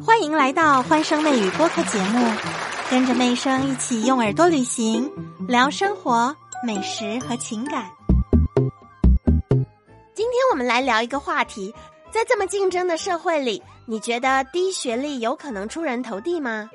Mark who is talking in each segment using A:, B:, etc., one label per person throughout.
A: 欢迎来到欢声妹语播客节目，跟着妹声一起用耳朵旅行，聊生活、美食和情感。
B: 今天我们来聊一个话题，在这么竞争的社会里，你觉得低学历有可能出人头地吗？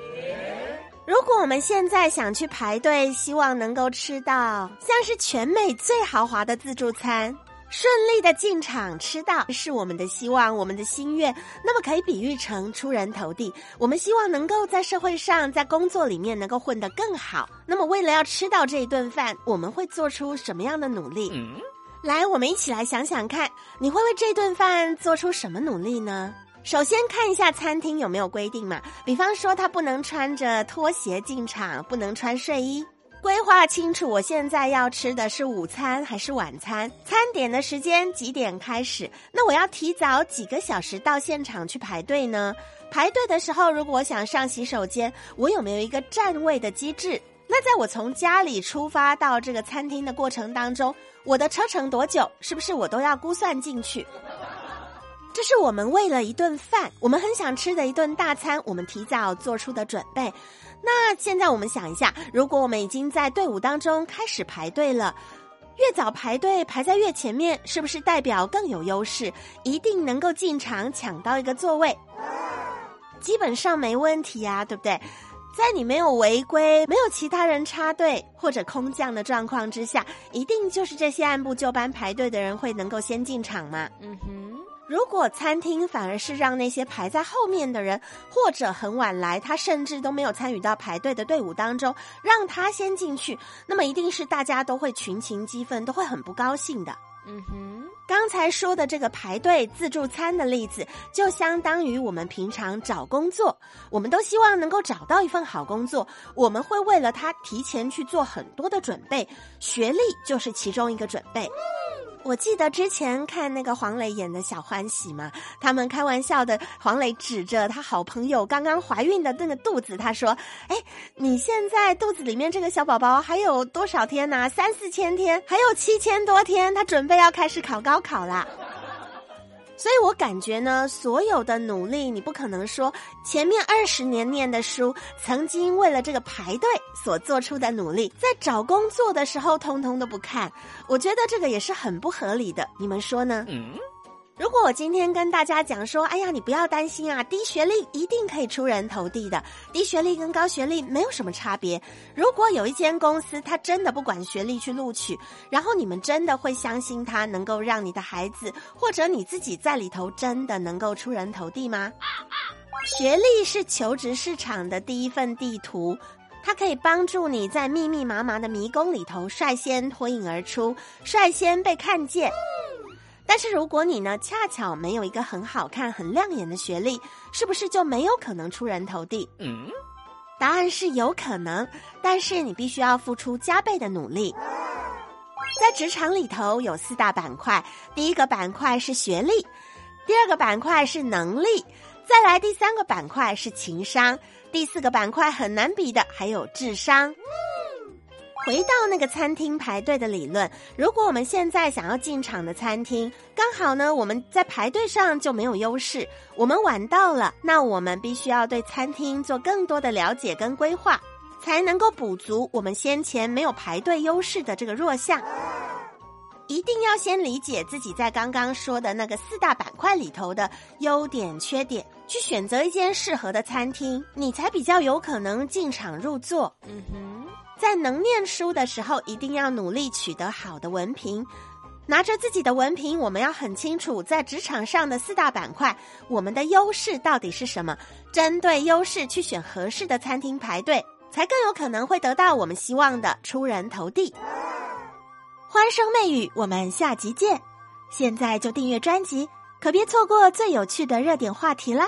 B: 如果我们现在想去排队，希望能够吃到像是全美最豪华的自助餐。顺利的进场吃到是我们的希望，我们的心愿。那么可以比喻成出人头地。我们希望能够在社会上，在工作里面能够混得更好。那么为了要吃到这一顿饭，我们会做出什么样的努力？来，我们一起来想想看，你会为这顿饭做出什么努力呢？首先看一下餐厅有没有规定嘛，比方说他不能穿着拖鞋进场，不能穿睡衣。规划清楚，我现在要吃的是午餐还是晚餐？餐点的时间几点开始？那我要提早几个小时到现场去排队呢？排队的时候，如果我想上洗手间，我有没有一个站位的机制？那在我从家里出发到这个餐厅的过程当中，我的车程多久？是不是我都要估算进去？这是我们为了一顿饭，我们很想吃的一顿大餐，我们提早做出的准备。那现在我们想一下，如果我们已经在队伍当中开始排队了，越早排队排在越前面，是不是代表更有优势，一定能够进场抢到一个座位？基本上没问题呀，对不对？在你没有违规、没有其他人插队或者空降的状况之下，一定就是这些按部就班排队的人会能够先进场嘛？嗯哼。如果餐厅反而是让那些排在后面的人，或者很晚来，他甚至都没有参与到排队的队伍当中，让他先进去，那么一定是大家都会群情激愤，都会很不高兴的。嗯哼，刚才说的这个排队自助餐的例子，就相当于我们平常找工作，我们都希望能够找到一份好工作，我们会为了他提前去做很多的准备，学历就是其中一个准备。我记得之前看那个黄磊演的小欢喜嘛，他们开玩笑的，黄磊指着他好朋友刚刚怀孕的那个肚子，他说：“哎，你现在肚子里面这个小宝宝还有多少天呢？三四千天，还有七千多天，他准备要开始考高考啦。”所以我感觉呢，所有的努力，你不可能说前面二十年念的书，曾经为了这个排队所做出的努力，在找工作的时候通通都不看。我觉得这个也是很不合理的，你们说呢？嗯。如果我今天跟大家讲说，哎呀，你不要担心啊，低学历一定可以出人头地的。低学历跟高学历没有什么差别。如果有一间公司，他真的不管学历去录取，然后你们真的会相信他能够让你的孩子或者你自己在里头真的能够出人头地吗？学历是求职市场的第一份地图，它可以帮助你在密密麻麻的迷宫里头率先脱颖而出，率先被看见。但是如果你呢，恰巧没有一个很好看、很亮眼的学历，是不是就没有可能出人头地？嗯，答案是有可能，但是你必须要付出加倍的努力。在职场里头有四大板块，第一个板块是学历，第二个板块是能力，再来第三个板块是情商，第四个板块很难比的还有智商。回到那个餐厅排队的理论，如果我们现在想要进场的餐厅，刚好呢我们在排队上就没有优势，我们晚到了，那我们必须要对餐厅做更多的了解跟规划，才能够补足我们先前没有排队优势的这个弱项。一定要先理解自己在刚刚说的那个四大板块里头的优点缺点，去选择一间适合的餐厅，你才比较有可能进场入座。嗯哼。在能念书的时候，一定要努力取得好的文凭。拿着自己的文凭，我们要很清楚在职场上的四大板块，我们的优势到底是什么？针对优势去选合适的餐厅排队，才更有可能会得到我们希望的出人头地。欢声媚语，我们下集见！现在就订阅专辑，可别错过最有趣的热点话题啦！